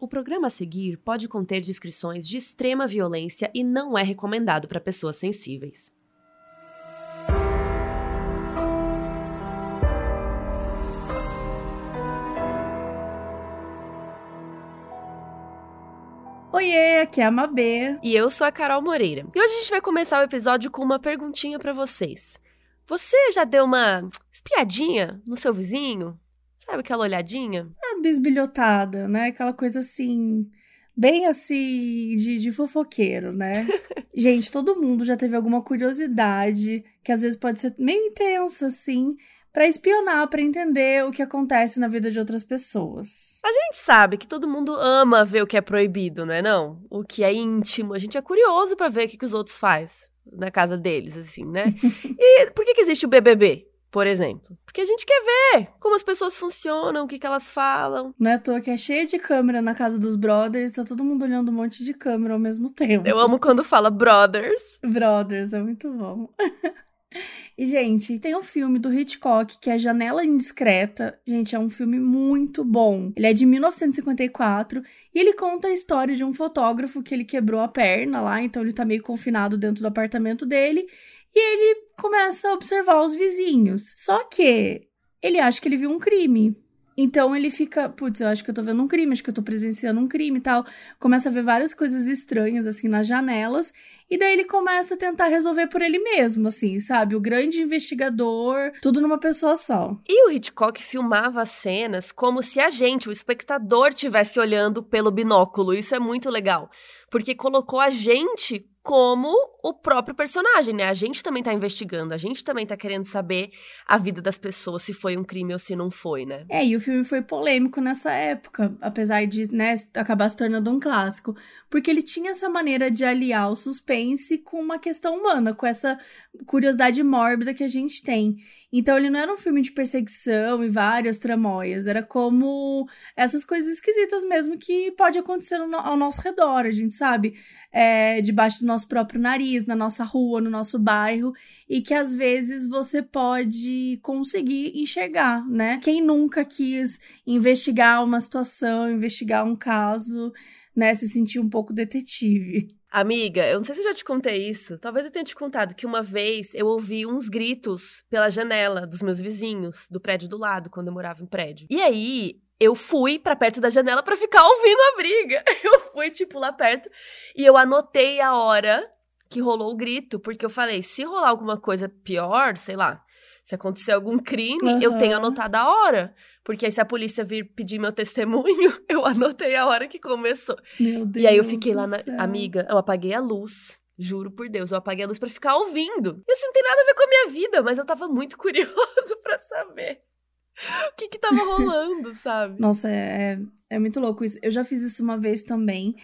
O programa a seguir pode conter descrições de extrema violência e não é recomendado para pessoas sensíveis. Oiê, aqui é a Mabê. E eu sou a Carol Moreira. E hoje a gente vai começar o episódio com uma perguntinha para vocês. Você já deu uma espiadinha no seu vizinho? Sabe aquela olhadinha? Bisbilhotada, né? Aquela coisa assim, bem assim, de, de fofoqueiro, né? Gente, todo mundo já teve alguma curiosidade, que às vezes pode ser meio intensa, assim, para espionar, para entender o que acontece na vida de outras pessoas. A gente sabe que todo mundo ama ver o que é proibido, não é não? O que é íntimo. A gente é curioso para ver o que, que os outros fazem na casa deles, assim, né? e por que, que existe o BBB? Por exemplo. Porque a gente quer ver como as pessoas funcionam, o que, que elas falam. Não é à toa que é cheio de câmera na casa dos brothers, tá todo mundo olhando um monte de câmera ao mesmo tempo. Eu amo quando fala brothers. Brothers, é muito bom. E, gente, tem um filme do Hitchcock que é Janela Indiscreta. Gente, é um filme muito bom. Ele é de 1954 e ele conta a história de um fotógrafo que ele quebrou a perna lá, então ele tá meio confinado dentro do apartamento dele e ele começa a observar os vizinhos. Só que ele acha que ele viu um crime. Então ele fica, putz, eu acho que eu tô vendo um crime, acho que eu tô presenciando um crime e tal. Começa a ver várias coisas estranhas, assim, nas janelas. E daí ele começa a tentar resolver por ele mesmo, assim, sabe? O grande investigador, tudo numa pessoa só. E o Hitchcock filmava as cenas como se a gente, o espectador, estivesse olhando pelo binóculo. Isso é muito legal. Porque colocou a gente como o próprio personagem, né? A gente também tá investigando, a gente também tá querendo saber a vida das pessoas, se foi um crime ou se não foi, né? É, e o filme foi polêmico nessa época, apesar de, né, acabar se tornando um clássico, porque ele tinha essa maneira de aliar o suspense com uma questão humana, com essa curiosidade mórbida que a gente tem. Então ele não era um filme de perseguição e várias tramóias, era como essas coisas esquisitas mesmo que pode acontecer no, ao nosso redor, a gente sabe, é, debaixo do nosso próprio nariz, na nossa rua, no nosso bairro, e que às vezes você pode conseguir enxergar, né? Quem nunca quis investigar uma situação, investigar um caso, né? Se sentir um pouco detetive. Amiga, eu não sei se eu já te contei isso. Talvez eu tenha te contado que uma vez eu ouvi uns gritos pela janela dos meus vizinhos, do prédio do lado, quando eu morava em prédio. E aí, eu fui para perto da janela para ficar ouvindo a briga. Eu fui, tipo, lá perto e eu anotei a hora que rolou o grito, porque eu falei, se rolar alguma coisa pior, sei lá, se acontecer algum crime, uhum. eu tenho anotado a hora. Porque aí se a polícia vir pedir meu testemunho, eu anotei a hora que começou. Meu Deus. E aí eu fiquei lá na. Amiga, eu apaguei a luz. Juro por Deus, eu apaguei a luz para ficar ouvindo. Isso não tem nada a ver com a minha vida, mas eu tava muito curioso para saber o que que tava rolando, sabe? Nossa, é, é, é muito louco isso. Eu já fiz isso uma vez também,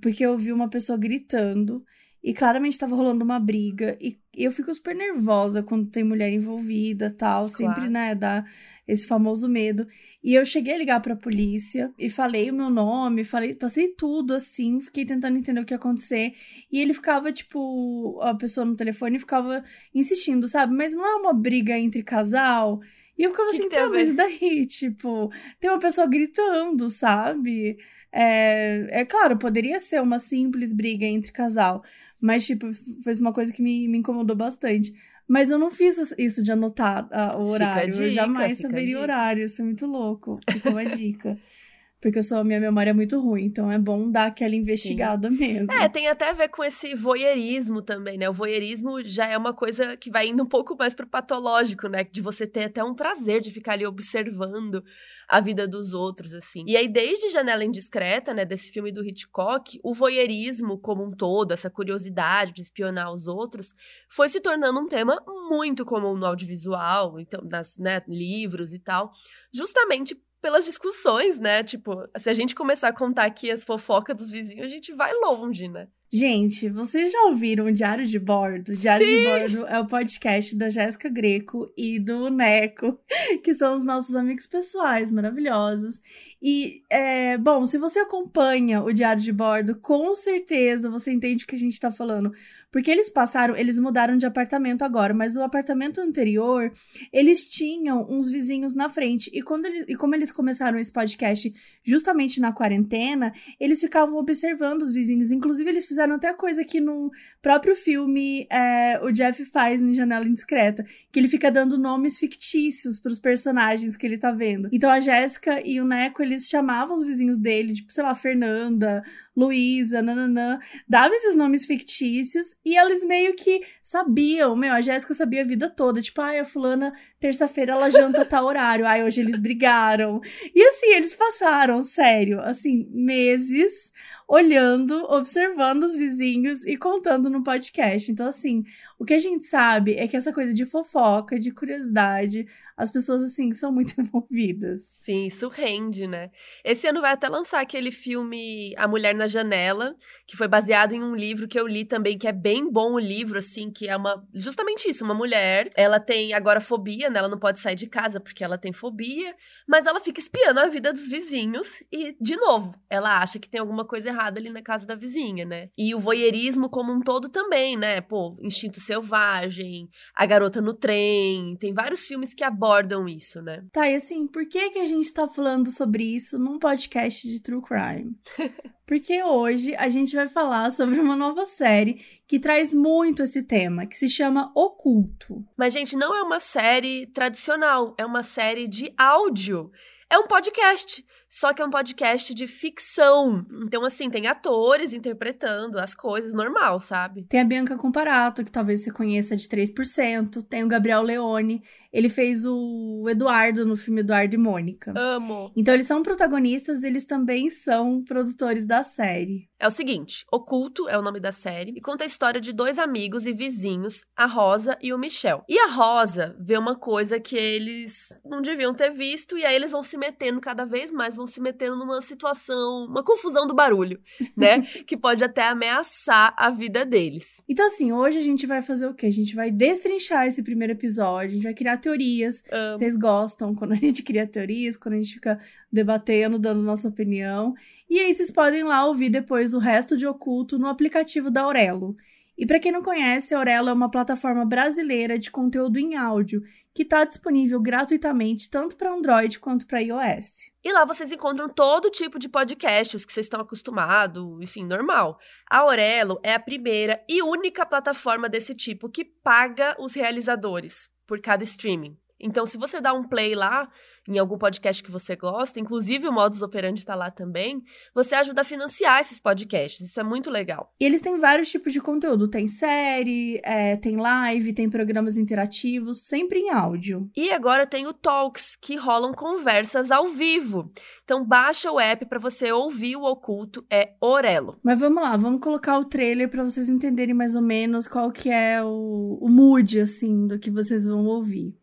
porque eu vi uma pessoa gritando. E claramente tava rolando uma briga. E eu fico super nervosa quando tem mulher envolvida tal. Claro. Sempre, né, dá esse famoso medo. E eu cheguei a ligar pra polícia e falei o meu nome, falei, passei tudo assim, fiquei tentando entender o que ia acontecer. E ele ficava, tipo, a pessoa no telefone ficava insistindo, sabe? Mas não é uma briga entre casal. E eu ficava que assim, que tá, mas daí? Tipo, tem uma pessoa gritando, sabe? É, é claro, poderia ser uma simples briga entre casal. Mas, tipo, foi uma coisa que me, me incomodou bastante. Mas eu não fiz isso de anotar uh, o horário. Dica, eu jamais saberia o horário. Isso é muito louco. Fica uma dica. Porque eu sou, a minha memória é muito ruim, então é bom dar aquela investigada Sim. mesmo. É, tem até a ver com esse voyeurismo também, né? O voyeurismo já é uma coisa que vai indo um pouco mais pro patológico, né? De você ter até um prazer de ficar ali observando a vida dos outros, assim. E aí, desde Janela Indiscreta, né, desse filme do Hitchcock, o voyeurismo como um todo, essa curiosidade de espionar os outros, foi se tornando um tema muito comum no audiovisual, então, nas né, livros e tal, justamente pelas discussões, né? Tipo, se a gente começar a contar aqui as fofocas dos vizinhos, a gente vai longe, né? Gente, vocês já ouviram o Diário de Bordo? Diário Sim. de Bordo é o podcast da Jéssica Greco e do Neco, que são os nossos amigos pessoais maravilhosos. E, é, bom, se você acompanha o Diário de Bordo, com certeza você entende o que a gente tá falando. Porque eles passaram, eles mudaram de apartamento agora, mas o apartamento anterior, eles tinham uns vizinhos na frente. E, quando eles, e como eles começaram esse podcast justamente na quarentena, eles ficavam observando os vizinhos. Inclusive, eles fizeram até coisa que no próprio filme é, o Jeff faz em Janela Indiscreta, que ele fica dando nomes fictícios para os personagens que ele tá vendo. Então a Jéssica e o Neco, eles chamavam os vizinhos dele, tipo, sei lá, Fernanda, Luísa, nananã, dava esses nomes fictícios e eles meio que sabiam, meu, a Jéssica sabia a vida toda, tipo, ai, a fulana, terça-feira ela janta tal horário, ai, hoje eles brigaram. E assim, eles passaram, sério, assim, meses olhando, observando os vizinhos e contando no podcast. Então, assim, o que a gente sabe é que essa coisa de fofoca, de curiosidade, as pessoas, assim, são muito envolvidas. Sim, isso rende, né? Esse ano vai até lançar aquele filme A Mulher na Janela, que foi baseado em um livro que eu li também, que é bem bom o livro, assim, que é uma. Justamente isso, uma mulher. Ela tem agora fobia, né? Ela não pode sair de casa porque ela tem fobia, mas ela fica espiando a vida dos vizinhos e, de novo, ela acha que tem alguma coisa errada ali na casa da vizinha, né? E o voyeurismo como um todo também, né? Pô, Instinto Selvagem, A Garota no Trem, tem vários filmes que abordam abordam isso, né? Tá, e assim, por que, que a gente tá falando sobre isso num podcast de True Crime? Porque hoje a gente vai falar sobre uma nova série que traz muito esse tema, que se chama Oculto. Mas, gente, não é uma série tradicional, é uma série de áudio. É um podcast só que é um podcast de ficção. Então, assim, tem atores interpretando as coisas normal, sabe? Tem a Bianca Comparato, que talvez você conheça de 3%. Tem o Gabriel Leone. Ele fez o Eduardo no filme Eduardo e Mônica. Amo. Então, eles são protagonistas, eles também são produtores da série. É o seguinte: Oculto é o nome da série e conta a história de dois amigos e vizinhos, a Rosa e o Michel. E a Rosa vê uma coisa que eles não deviam ter visto e aí eles vão se metendo cada vez mais, vão se metendo numa situação, uma confusão do barulho, né? que pode até ameaçar a vida deles. Então, assim, hoje a gente vai fazer o quê? A gente vai destrinchar esse primeiro episódio, a gente vai criar teorias. Um. Vocês gostam quando a gente cria teorias, quando a gente fica debatendo, dando nossa opinião. E aí vocês podem lá ouvir depois o resto de Oculto no aplicativo da Aurelo. E para quem não conhece, a Aurelo é uma plataforma brasileira de conteúdo em áudio que está disponível gratuitamente tanto para Android quanto para iOS. E lá vocês encontram todo tipo de podcasts que vocês estão acostumados, enfim, normal. A Aurelo é a primeira e única plataforma desse tipo que paga os realizadores por cada streaming. Então, se você dá um play lá, em algum podcast que você gosta, inclusive o Modus Operandi está lá também, você ajuda a financiar esses podcasts. Isso é muito legal. E eles têm vários tipos de conteúdo. Tem série, é, tem live, tem programas interativos, sempre em áudio. E agora tem o Talks, que rolam conversas ao vivo. Então baixa o app para você ouvir o oculto, é Orelo. Mas vamos lá, vamos colocar o trailer para vocês entenderem mais ou menos qual que é o, o mood, assim, do que vocês vão ouvir.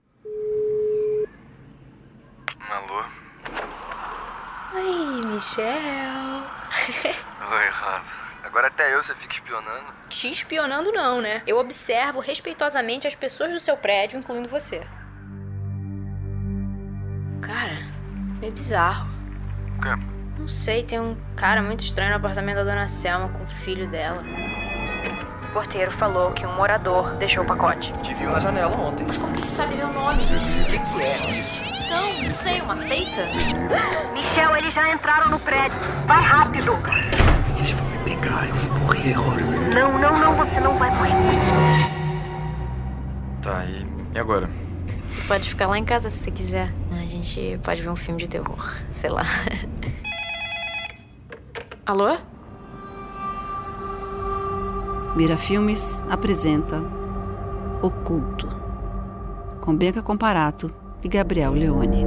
Alô? Oi, Michel. Oi, Rosa. Agora até eu você fica espionando. Te espionando não, né? Eu observo respeitosamente as pessoas do seu prédio, incluindo você. Cara, é bizarro. O quê? Não sei, tem um cara muito estranho no apartamento da dona Selma com o filho dela. O porteiro falou que um morador deixou o pacote. Te viu na janela ontem. Mas como que ele sabe meu nome? O que, que é isso? Então, não sei, uma seita? Michel, eles já entraram no prédio. Vai rápido. Eles vão me pegar, eu vou morrer, Rosa. Não, não, não, você não vai morrer. Tá, e, e agora? Você pode ficar lá em casa se você quiser. A gente pode ver um filme de terror, sei lá. Alô? Mira Filmes apresenta Oculto, com Bianca Comparato e Gabriel Leone.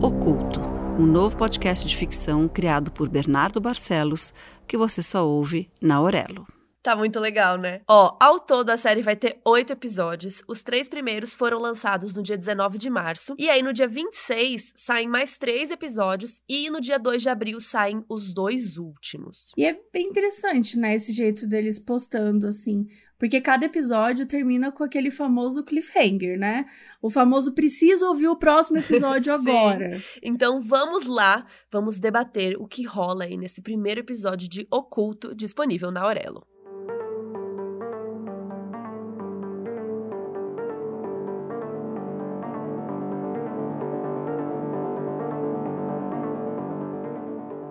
Oculto, um novo podcast de ficção criado por Bernardo Barcelos, que você só ouve na Aurelo. Tá muito legal, né? Ó, ao todo a série vai ter oito episódios. Os três primeiros foram lançados no dia 19 de março. E aí, no dia 26, saem mais três episódios. E no dia 2 de abril saem os dois últimos. E é bem interessante, né? Esse jeito deles postando, assim, Porque cada episódio termina com aquele famoso cliffhanger, né? O famoso precisa ouvir o próximo episódio agora. Então vamos lá, vamos debater o que rola aí nesse primeiro episódio de Oculto disponível na Aurelo.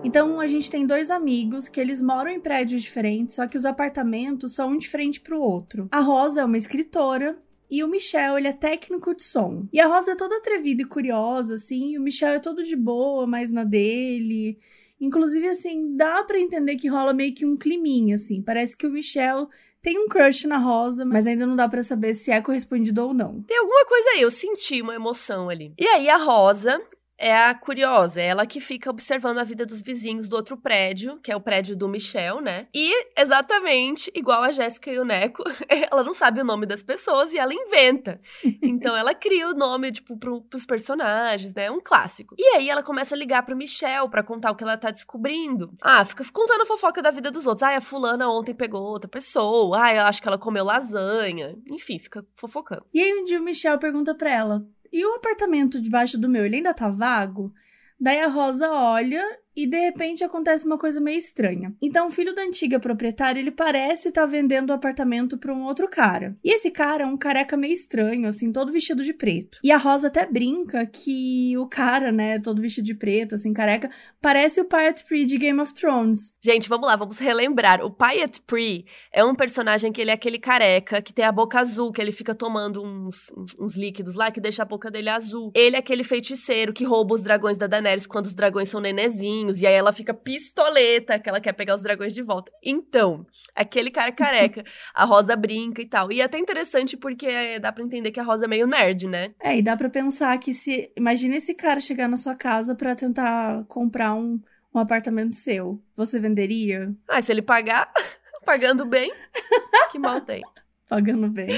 Então a gente tem dois amigos que eles moram em prédios diferentes, só que os apartamentos são um de frente pro outro. A Rosa é uma escritora e o Michel, ele é técnico de som. E a Rosa é toda atrevida e curiosa, assim, e o Michel é todo de boa, mais na dele. Inclusive, assim, dá para entender que rola meio que um climinha, assim. Parece que o Michel tem um crush na Rosa, mas ainda não dá para saber se é correspondido ou não. Tem alguma coisa aí, eu senti uma emoção ali. E aí a Rosa, é a curiosa, é ela que fica observando a vida dos vizinhos do outro prédio, que é o prédio do Michel, né? E exatamente igual a Jéssica e o Neco, ela não sabe o nome das pessoas e ela inventa. Então ela cria o nome, tipo, pro, pros personagens, né? Um clássico. E aí ela começa a ligar pro Michel para contar o que ela tá descobrindo. Ah, fica contando a fofoca da vida dos outros. Ah, a fulana ontem pegou outra pessoa. Ah, eu acho que ela comeu lasanha. Enfim, fica fofocando. E aí um dia o Michel pergunta pra ela: e o apartamento debaixo do meu, ele ainda tá vago? Daí a Rosa olha e de repente acontece uma coisa meio estranha. Então, o filho da antiga proprietária, ele parece estar tá vendendo o apartamento para um outro cara. E esse cara é um careca meio estranho, assim, todo vestido de preto. E a Rosa até brinca que o cara, né, todo vestido de preto, assim, careca, parece o Pyatt Pree de Game of Thrones. Gente, vamos lá, vamos relembrar. O Pyatt Pree é um personagem que ele é aquele careca que tem a boca azul, que ele fica tomando uns, uns, líquidos lá que deixa a boca dele azul. Ele é aquele feiticeiro que rouba os dragões da Daenerys quando os dragões são nenezinhos e aí ela fica pistoleta, que ela quer pegar os dragões de volta. Então, aquele cara careca, a Rosa brinca e tal. E é até interessante porque dá para entender que a Rosa é meio nerd, né? É, e dá para pensar que se. Imagina esse cara chegar na sua casa para tentar comprar um, um apartamento seu. Você venderia? Ah, se ele pagar, pagando bem, que mal tem. Pagando bem.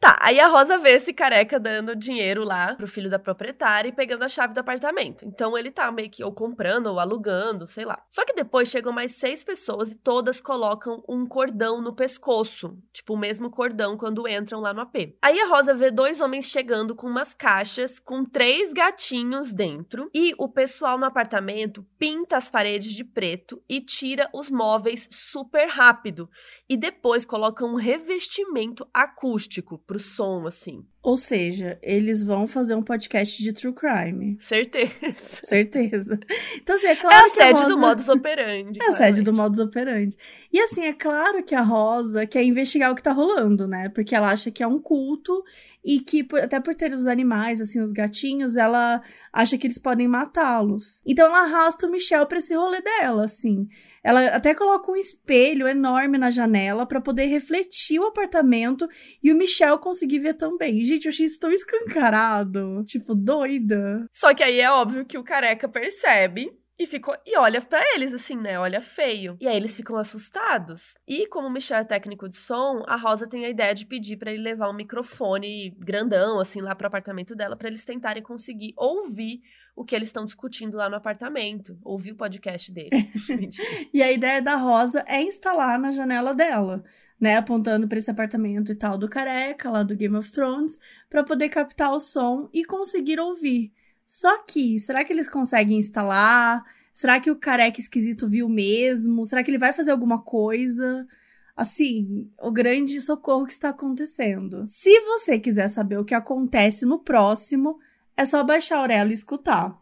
Tá, aí a Rosa vê esse careca dando dinheiro lá pro filho da proprietária e pegando a chave do apartamento. Então ele tá meio que ou comprando ou alugando, sei lá. Só que depois chegam mais seis pessoas e todas colocam um cordão no pescoço. Tipo, o mesmo cordão quando entram lá no AP. Aí a Rosa vê dois homens chegando com umas caixas com três gatinhos dentro. E o pessoal no apartamento pinta as paredes de preto e tira os móveis super rápido. E depois coloca um revestimento acústico pro som, assim. Ou seja, eles vão fazer um podcast de true crime. Certeza. Certeza. Então, assim, é claro. É a sede Rosa... do modus operandi. É a sede do modus operandi. E assim, é claro que a Rosa quer investigar o que tá rolando, né? Porque ela acha que é um culto e que, até por ter os animais, assim, os gatinhos, ela acha que eles podem matá-los. Então ela arrasta o Michel pra esse rolê dela, assim. Ela até coloca um espelho enorme na janela para poder refletir o apartamento e o Michel conseguir ver também. Gente, eu achei isso tão escancarado. Tipo, doida. Só que aí é óbvio que o careca percebe e ficou e olha para eles assim, né? Olha feio. E aí eles ficam assustados. E como o Michel é técnico de som, a Rosa tem a ideia de pedir para ele levar um microfone grandão assim lá pro apartamento dela para eles tentarem conseguir ouvir o que eles estão discutindo lá no apartamento, ouvir o podcast deles. e a ideia da Rosa é instalar na janela dela, né, apontando para esse apartamento e tal do careca lá do Game of Thrones, para poder captar o som e conseguir ouvir. Só que, será que eles conseguem instalar? Será que o careca esquisito viu mesmo? Será que ele vai fazer alguma coisa? Assim, o grande socorro que está acontecendo. Se você quiser saber o que acontece no próximo, é só baixar a Aurelo e escutar.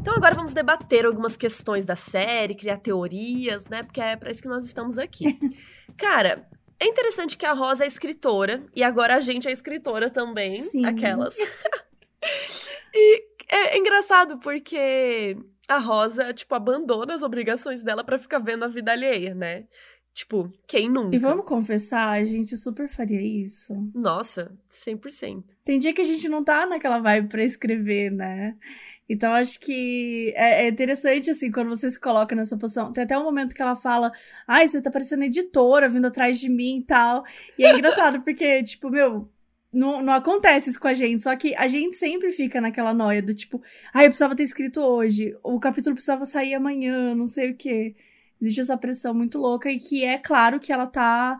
Então agora vamos debater algumas questões da série, criar teorias, né? Porque é para isso que nós estamos aqui. Cara, é interessante que a Rosa é escritora e agora a gente é escritora também, Sim. aquelas. e é engraçado porque a Rosa, tipo, abandona as obrigações dela para ficar vendo a vida alheia, né? Tipo, quem nunca? E vamos confessar, a gente super faria isso. Nossa, 100%. Tem dia que a gente não tá naquela vibe pra escrever, né? Então, acho que é, é, interessante, assim, quando você se coloca nessa posição. Tem até um momento que ela fala, ai, você tá parecendo editora vindo atrás de mim e tal. E é engraçado, porque, tipo, meu, não, não acontece isso com a gente, só que a gente sempre fica naquela noia do tipo, ah, eu precisava ter escrito hoje, o capítulo precisava sair amanhã, não sei o quê. Existe essa pressão muito louca e que é claro que ela tá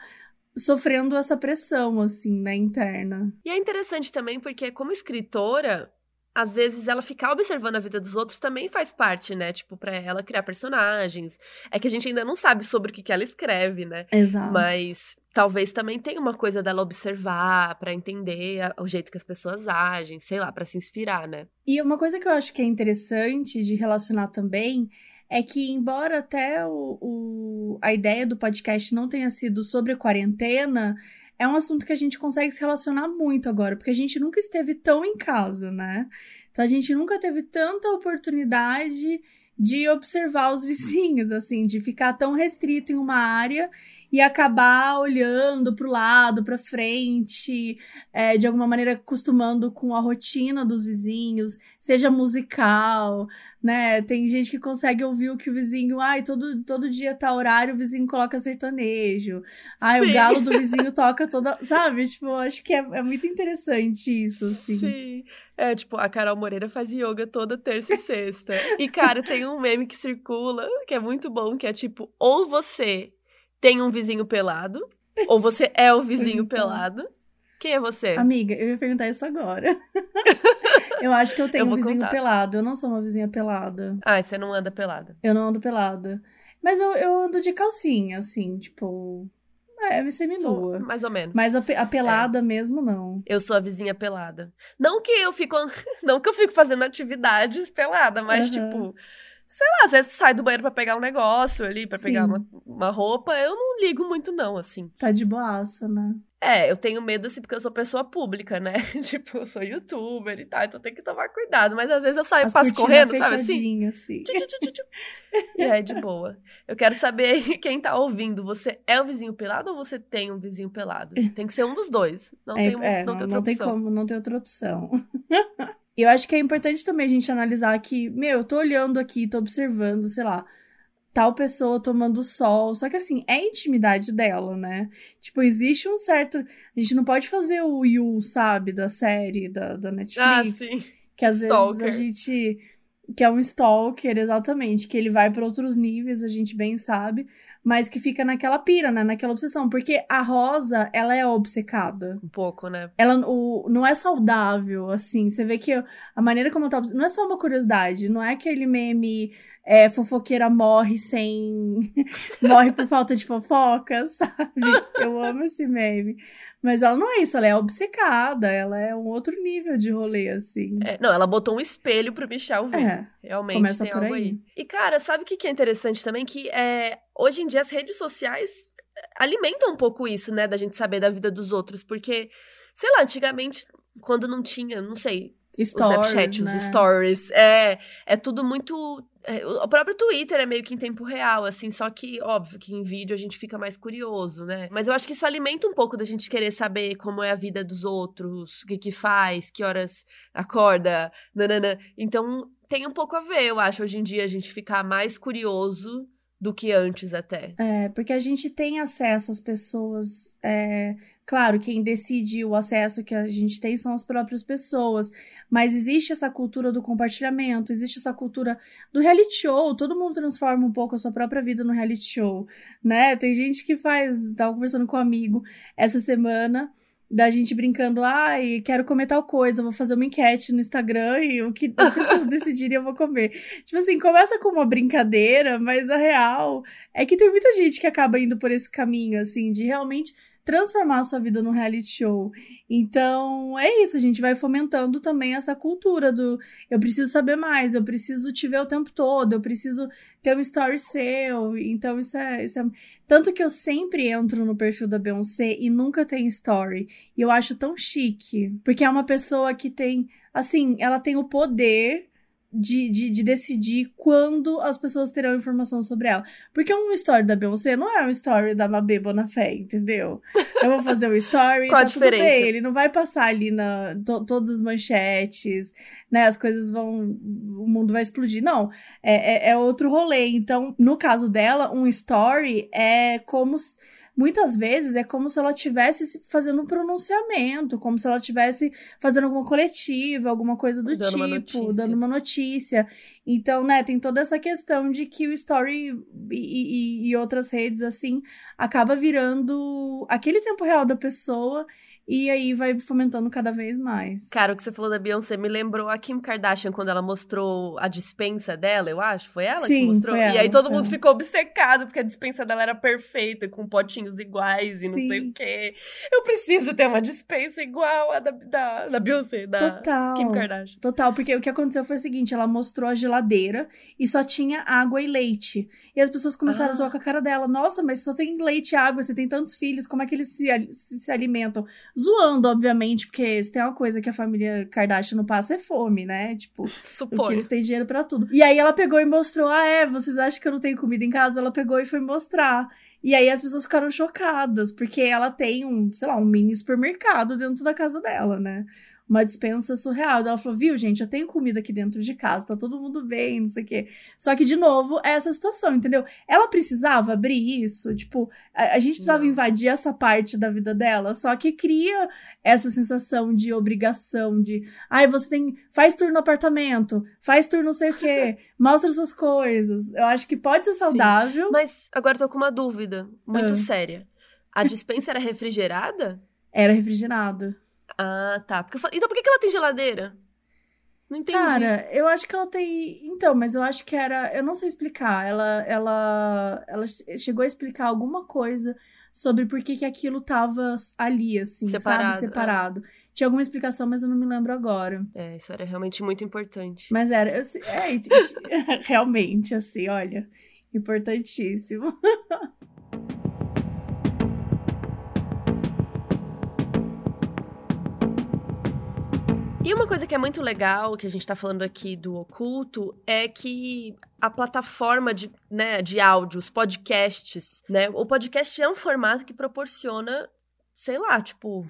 sofrendo essa pressão, assim, né, interna. E é interessante também porque, como escritora, às vezes ela ficar observando a vida dos outros também faz parte, né? Tipo, pra ela criar personagens. É que a gente ainda não sabe sobre o que, que ela escreve, né? Exato. Mas talvez também tenha uma coisa dela observar para entender o jeito que as pessoas agem, sei lá, para se inspirar, né? E uma coisa que eu acho que é interessante de relacionar também é que, embora até o, o, a ideia do podcast não tenha sido sobre quarentena, é um assunto que a gente consegue se relacionar muito agora, porque a gente nunca esteve tão em casa, né? Então a gente nunca teve tanta oportunidade de observar os vizinhos, assim, de ficar tão restrito em uma área e acabar olhando para o lado, para frente, é, de alguma maneira acostumando com a rotina dos vizinhos, seja musical, né? Tem gente que consegue ouvir o que o vizinho, ai, todo, todo dia tá horário, o vizinho coloca sertanejo. Ai, Sim. o galo do vizinho toca toda, sabe? Tipo, acho que é, é muito interessante isso, assim. Sim. É, tipo, a Carol Moreira faz yoga toda terça e sexta. e, cara, tem um meme que circula, que é muito bom, que é tipo, ou você tem um vizinho pelado, ou você é o vizinho pelado. Quem é você? Amiga, eu ia perguntar isso agora. eu acho que eu tenho eu um vizinho contar. pelado. Eu não sou uma vizinha pelada. Ah, você não anda pelada. Eu não ando pelada. Mas eu, eu ando de calcinha, assim, tipo. É, semi-nua. Mais ou menos. Mas a, a pelada é. mesmo, não. Eu sou a vizinha pelada. Não que eu fico. Não que eu fico fazendo atividades pelada, mas, uhum. tipo sei lá, às vezes sai do banheiro para pegar um negócio ali, para pegar uma, uma roupa, eu não ligo muito não, assim. Tá de boaça, né? É, eu tenho medo, assim, porque eu sou pessoa pública, né? tipo, eu sou youtuber e tal, então tem que tomar cuidado. Mas às vezes eu saio, As passo correndo, sabe assim? assim. Tchu, tchu, tchu, e é de boa. Eu quero saber quem tá ouvindo, você é o vizinho pelado ou você tem um vizinho pelado? Tem que ser um dos dois. Não é, tem, é, não, não, tem, não tem como, não tem outra opção. eu acho que é importante também a gente analisar que, meu, eu tô olhando aqui, tô observando, sei lá, tal pessoa tomando sol. Só que assim, é a intimidade dela, né? Tipo, existe um certo. A gente não pode fazer o You, sabe, da série da, da Netflix. Ah, sim. Que às Stalker. vezes a gente. Que é um stalker, exatamente. Que ele vai para outros níveis, a gente bem sabe mas que fica naquela pira, né? Naquela obsessão. Porque a Rosa, ela é obcecada. Um pouco, né? Ela o, não é saudável, assim. Você vê que a maneira como ela tá. Não é só uma curiosidade. Não é aquele meme. É, fofoqueira morre sem. morre por falta de fofoca, sabe? Eu amo esse meme. Mas ela não é isso, ela é obcecada, ela é um outro nível de rolê, assim. É, não, ela botou um espelho pro Michel ver. É, Realmente começa tem algo aí. aí. E, cara, sabe o que é interessante também? Que é, hoje em dia as redes sociais alimentam um pouco isso, né? Da gente saber da vida dos outros. Porque, sei lá, antigamente, quando não tinha, não sei, Stories, o Snapchat, né? os stories. É, é tudo muito. É, o próprio Twitter é meio que em tempo real, assim, só que, óbvio, que em vídeo a gente fica mais curioso, né? Mas eu acho que isso alimenta um pouco da gente querer saber como é a vida dos outros, o que que faz, que horas acorda, nanana. Então, tem um pouco a ver, eu acho, hoje em dia, a gente ficar mais curioso do que antes até. É, porque a gente tem acesso às pessoas. É, claro, quem decide o acesso que a gente tem são as próprias pessoas. Mas existe essa cultura do compartilhamento, existe essa cultura do reality show. Todo mundo transforma um pouco a sua própria vida no reality show, né? Tem gente que faz. Tava conversando com um amigo essa semana da gente brincando, ai, ah, quero comer tal coisa, vou fazer uma enquete no Instagram e o que as pessoas decidirem eu vou comer. Tipo assim, começa com uma brincadeira, mas a real é que tem muita gente que acaba indo por esse caminho, assim, de realmente transformar a sua vida num reality show. Então, é isso, a gente vai fomentando também essa cultura do eu preciso saber mais, eu preciso te ver o tempo todo, eu preciso ter um story seu. Então, isso é, isso é. Tanto que eu sempre entro no perfil da Beyoncé e nunca tem story. E eu acho tão chique, porque é uma pessoa que tem. Assim, ela tem o poder de, de, de, decidir quando as pessoas terão informação sobre ela. Porque uma story da Beyoncé não é uma story da Mabê Bonafé, entendeu? Eu vou fazer um story Qual tá a diferença? Bem, ele não vai passar ali na to, todas as manchetes, né? As coisas vão. O mundo vai explodir. Não, é, é, é outro rolê. Então, no caso dela, um story é como muitas vezes é como se ela estivesse fazendo um pronunciamento, como se ela estivesse fazendo alguma coletiva, alguma coisa do Dando uma tipo, notícia. dando uma notícia. Então, né, tem toda essa questão de que o Story e, e- e outras redes, assim, acaba virando aquele tempo real da pessoa e aí vai fomentando cada vez mais. Cara, o que você falou da Beyoncé me lembrou a Kim Kardashian quando ela mostrou a dispensa dela, eu acho. Foi ela que Sim, mostrou? foi e ela, aí todo mundo ela. ficou obcecado porque a dispensa dela era perfeita, com potinhos iguais e não sei Sim. o quê. Eu preciso ter uma dispensa igual a da, da, da Beyoncé, da Total. Kim Kardashian. Total, porque o que aconteceu foi o seguinte: ela mostrou a geladeira e só tinha água e leite. E as pessoas começaram Ah. a zoar com a cara dela. Nossa, mas só tem leite e água, você tem tantos filhos, como é que eles se, se, se alimentam? Zoando, obviamente, porque se tem uma coisa que a família Kardashian não passa é fome, né? Tipo, porque Suponho. eles têm dinheiro pra tudo. E aí ela pegou e mostrou: ah, é, vocês acham que eu não tenho comida em casa? Ela pegou e foi mostrar. E aí as pessoas ficaram chocadas, porque ela tem um, sei lá, um mini supermercado dentro da casa dela, né? Uma dispensa surreal. Ela falou, viu, gente, eu tenho comida aqui dentro de casa, tá todo mundo bem, não sei o quê. Só que, de novo, é essa situação, entendeu? Ela precisava abrir isso, tipo, a, a gente precisava Não. invadir essa parte da vida dela, só que cria essa sensação de obrigação, de, ai, você tem, faz tour no apartamento, faz tour não sei o quê, mostra suas coisas. Eu acho que pode ser saudável. Mas agora eu tô com uma dúvida muito Ah. séria. A dispensa era refrigerada? Era refrigerado. Ah, tá. Porque falei, então por que que ela tem geladeira? Não entendi. Cara, eu acho que ela tem. Então, mas eu acho que era. Eu não sei explicar. Ela, ela, ela che- chegou a explicar alguma coisa sobre por que, que aquilo tava ali, assim, Separado, sabe? é. Separado. Tinha alguma explicação, mas eu não me lembro agora. É, isso era realmente muito importante. Mas era. Eu, é, realmente, assim, olha. Importantíssimo. E uma coisa que é muito legal, que a gente tá falando aqui do oculto, é que a plataforma de, né, de áudios, podcasts, né? O podcast é um formato que proporciona, sei lá, tipo,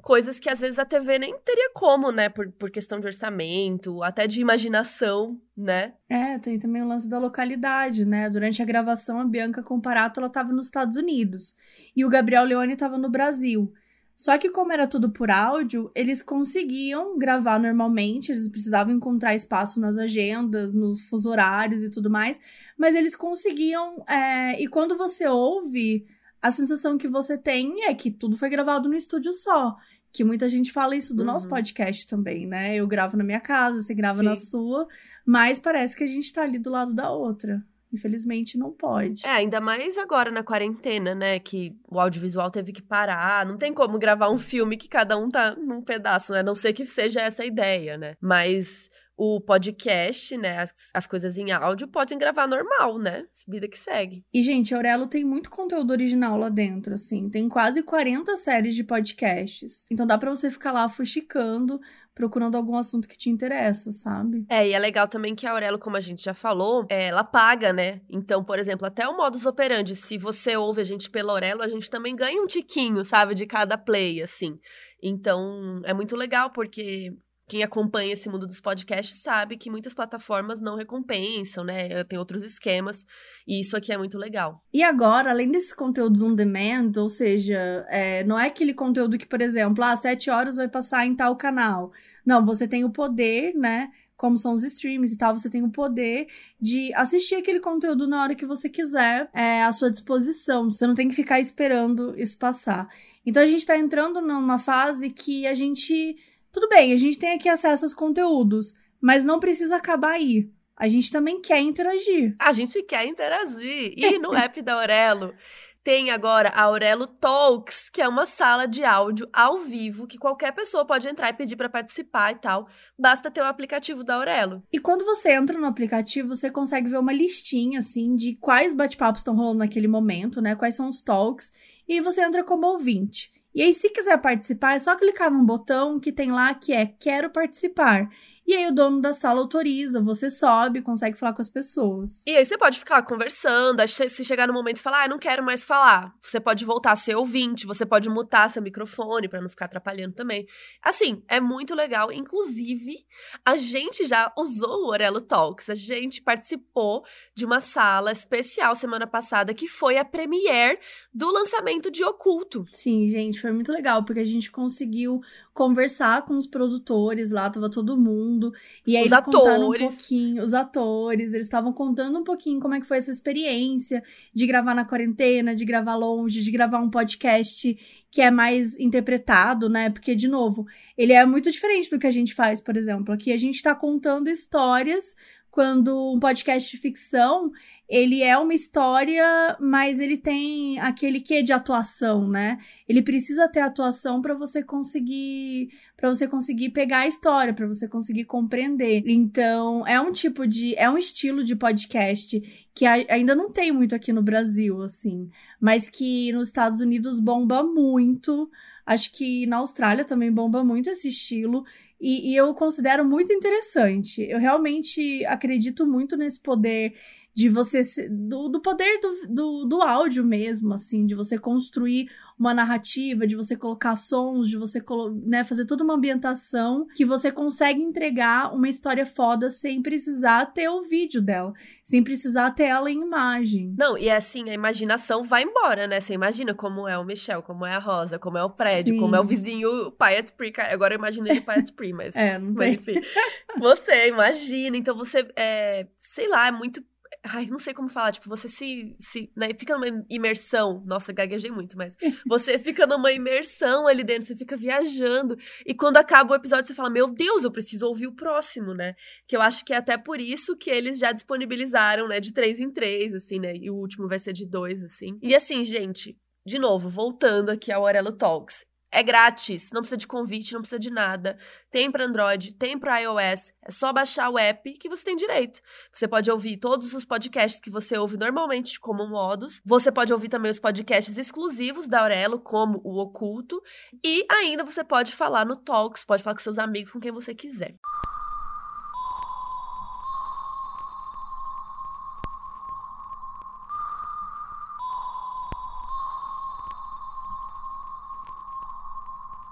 coisas que às vezes a TV nem teria como, né? Por, por questão de orçamento, até de imaginação, né? É, tem também o lance da localidade, né? Durante a gravação, a Bianca Comparato, ela tava nos Estados Unidos. E o Gabriel Leone tava no Brasil. Só que como era tudo por áudio, eles conseguiam gravar normalmente, eles precisavam encontrar espaço nas agendas, nos fuso horários e tudo mais, mas eles conseguiam. é, E quando você ouve, a sensação que você tem é que tudo foi gravado no estúdio só. Que muita gente fala isso do Uhum. nosso podcast também, né? Eu gravo na minha casa, você grava na Sim. sua, mas parece que a gente tá ali do lado da outra. Infelizmente não pode. É, ainda mais agora na quarentena, né? Que o audiovisual teve que parar. Não tem como gravar um filme que cada um tá num pedaço, né? A não ser que seja essa a ideia, né? Mas o podcast, né? As, as coisas em áudio podem gravar normal, né? Vida que segue. E, gente, a Aurelo tem muito conteúdo original lá dentro, assim. Tem quase 40 séries de podcasts. Então dá pra você ficar lá fuxicando, procurando algum assunto que te interessa, sabe? É, e é legal também que a Aurelo, como a gente já falou, é, ela paga, né? Então, por exemplo, até o modus operandi, se você ouve a gente pela Aurelo, a gente também ganha um tiquinho, sabe? De cada play, assim. Então, é muito legal, porque quem acompanha esse mundo dos podcasts sabe que muitas plataformas não recompensam, né? Tem outros esquemas, e isso aqui é muito legal. E agora, além desses conteúdos on demand, ou seja, é, não é aquele conteúdo que, por exemplo, ah, sete horas vai passar em tal canal. Não, você tem o poder, né? Como são os streams e tal, você tem o poder de assistir aquele conteúdo na hora que você quiser, é, à sua disposição. Você não tem que ficar esperando isso passar. Então a gente tá entrando numa fase que a gente. Tudo bem, a gente tem aqui acesso aos conteúdos, mas não precisa acabar aí. A gente também quer interagir. A gente quer interagir. E no app da Aurelo tem agora a Aurelo Talks, que é uma sala de áudio ao vivo que qualquer pessoa pode entrar e pedir para participar e tal. Basta ter o aplicativo da Aurelo. E quando você entra no aplicativo, você consegue ver uma listinha, assim, de quais bate-papos estão rolando naquele momento, né? Quais são os talks. E você entra como ouvinte. E aí, se quiser participar, é só clicar num botão que tem lá que é Quero Participar. E aí o dono da sala autoriza, você sobe, consegue falar com as pessoas. E aí você pode ficar conversando, se chegar no momento e falar, ah, não quero mais falar. Você pode voltar a ser ouvinte, você pode mutar seu microfone para não ficar atrapalhando também. Assim, é muito legal. Inclusive, a gente já usou o Orelo Talks, a gente participou de uma sala especial semana passada que foi a premiere do lançamento de Oculto. Sim, gente, foi muito legal, porque a gente conseguiu conversar com os produtores lá, tava todo mundo. E aí Os eles contaram um atores. pouquinho, os atores, eles estavam contando um pouquinho como é que foi essa experiência de gravar na quarentena, de gravar longe, de gravar um podcast que é mais interpretado, né? Porque, de novo, ele é muito diferente do que a gente faz, por exemplo. Aqui a gente tá contando histórias quando um podcast de ficção ele é uma história, mas ele tem aquele quê de atuação, né? Ele precisa ter atuação para você conseguir, para você conseguir pegar a história, para você conseguir compreender. Então, é um tipo de, é um estilo de podcast que ainda não tem muito aqui no Brasil, assim, mas que nos Estados Unidos bomba muito. Acho que na Austrália também bomba muito esse estilo. E, e eu considero muito interessante. Eu realmente acredito muito nesse poder de você do, do poder do, do, do áudio mesmo, assim, de você construir uma narrativa, de você colocar sons, de você né, fazer toda uma ambientação que você consegue entregar uma história foda sem precisar ter o vídeo dela, sem precisar ter ela em imagem. Não, e assim, a imaginação vai embora, né? Você imagina como é o Michel, como é a Rosa, como é o prédio, Sim. como é o vizinho Spree. Cara, Agora eu imagino ele Payet Spree, mas, É, não mas enfim. Você imagina, então você, é, sei lá, é muito... Ai, não sei como falar, tipo, você se, se né, fica numa imersão, nossa, gaguejei muito, mas você fica numa imersão ali dentro, você fica viajando, e quando acaba o episódio você fala, meu Deus, eu preciso ouvir o próximo, né? Que eu acho que é até por isso que eles já disponibilizaram, né, de três em três, assim, né? E o último vai ser de dois, assim. E assim, gente, de novo, voltando aqui ao Aurelo Talks. É grátis, não precisa de convite, não precisa de nada. Tem para Android, tem para iOS. É só baixar o app que você tem direito. Você pode ouvir todos os podcasts que você ouve normalmente como modos. Você pode ouvir também os podcasts exclusivos da Aurelo, como o Oculto. E ainda você pode falar no Talks, pode falar com seus amigos, com quem você quiser.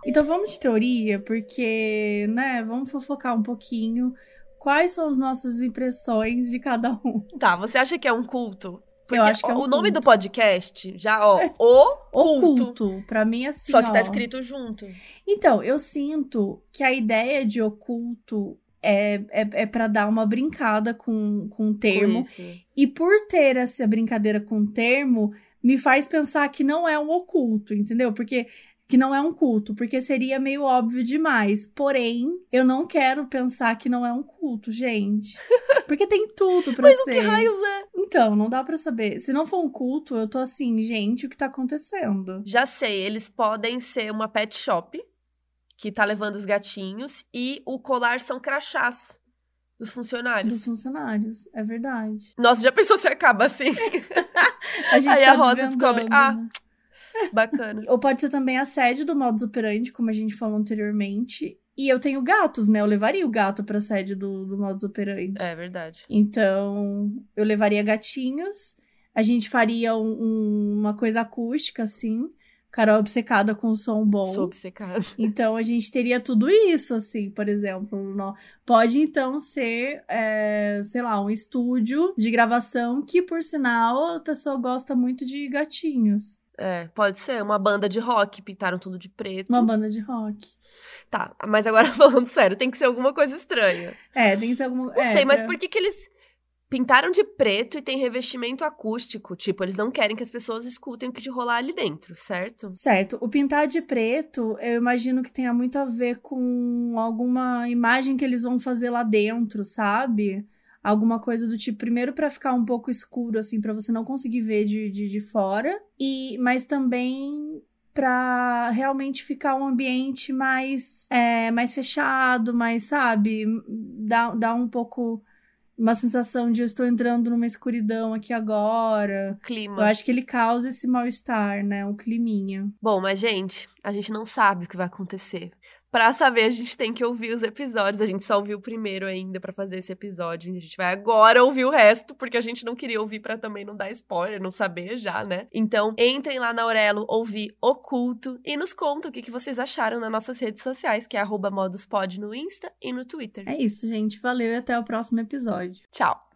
Então vamos de teoria, porque, né, vamos fofocar um pouquinho. Quais são as nossas impressões de cada um? Tá, você acha que é um culto? Porque acho que é um o nome culto. do podcast, já, ó, o culto. Oculto, pra mim, assim. Só que tá ó. escrito junto. Então, eu sinto que a ideia de oculto é, é, é para dar uma brincada com, com o termo. Com isso. E por ter essa brincadeira com o termo, me faz pensar que não é um oculto, entendeu? Porque que não é um culto, porque seria meio óbvio demais. Porém, eu não quero pensar que não é um culto, gente. Porque tem tudo pra Mas ser. o que raios é? Então, não dá pra saber. Se não for um culto, eu tô assim, gente, o que tá acontecendo? Já sei, eles podem ser uma pet shop que tá levando os gatinhos e o colar são crachás dos funcionários. Dos funcionários, é verdade. Nossa, já pensou se acaba assim? A gente Aí tá a Rosa descobre, ah, né? Bacana. Ou pode ser também a sede do modus operandi, como a gente falou anteriormente. E eu tenho gatos, né? Eu levaria o gato pra sede do, do modus operandi. É verdade. Então, eu levaria gatinhos. A gente faria um- um- uma coisa acústica, assim. Carol obcecada com som bom. Sou obcecada. Então, a gente teria tudo isso, assim, por exemplo. no- Pode, então, ser, é, sei lá, um estúdio de gravação que, por sinal, a pessoa gosta muito de gatinhos. É, pode ser uma banda de rock, pintaram tudo de preto. Uma banda de rock. Tá, mas agora falando sério, tem que ser alguma coisa estranha. É, tem que ser alguma... Não sei, mas pra- por que que eles pintaram de preto e tem revestimento acústico? Tipo, eles não querem que as pessoas escutem o que de rolar ali dentro, certo? Certo. O pintar de preto, eu imagino que tenha muito a ver com alguma imagem que eles vão fazer lá dentro, sabe? Alguma coisa do tipo, primeiro pra ficar um pouco escuro, assim, pra você não conseguir ver de, de, de fora, e mas também pra realmente ficar um ambiente mais, é, mais fechado, mais, sabe? Dá, dá um pouco uma sensação de eu estou entrando numa escuridão aqui agora. Eu Clima. acho que ele causa esse mal-estar, né? O climinha. Bom, mas gente, a gente não sabe o que vai acontecer. Pra saber, a gente tem que ouvir os episódios. A gente só ouviu o primeiro ainda pra fazer esse episódio. A gente vai agora ouvir o resto, porque a gente não queria ouvir pra também não dar spoiler, não saber já, né? Então, entrem lá na Aurelo, ouvir Oculto e nos conta o que, que vocês acharam nas nossas redes sociais, que é moduspod no Insta e no Twitter. É isso, gente. Valeu e até o próximo episódio. Tchau!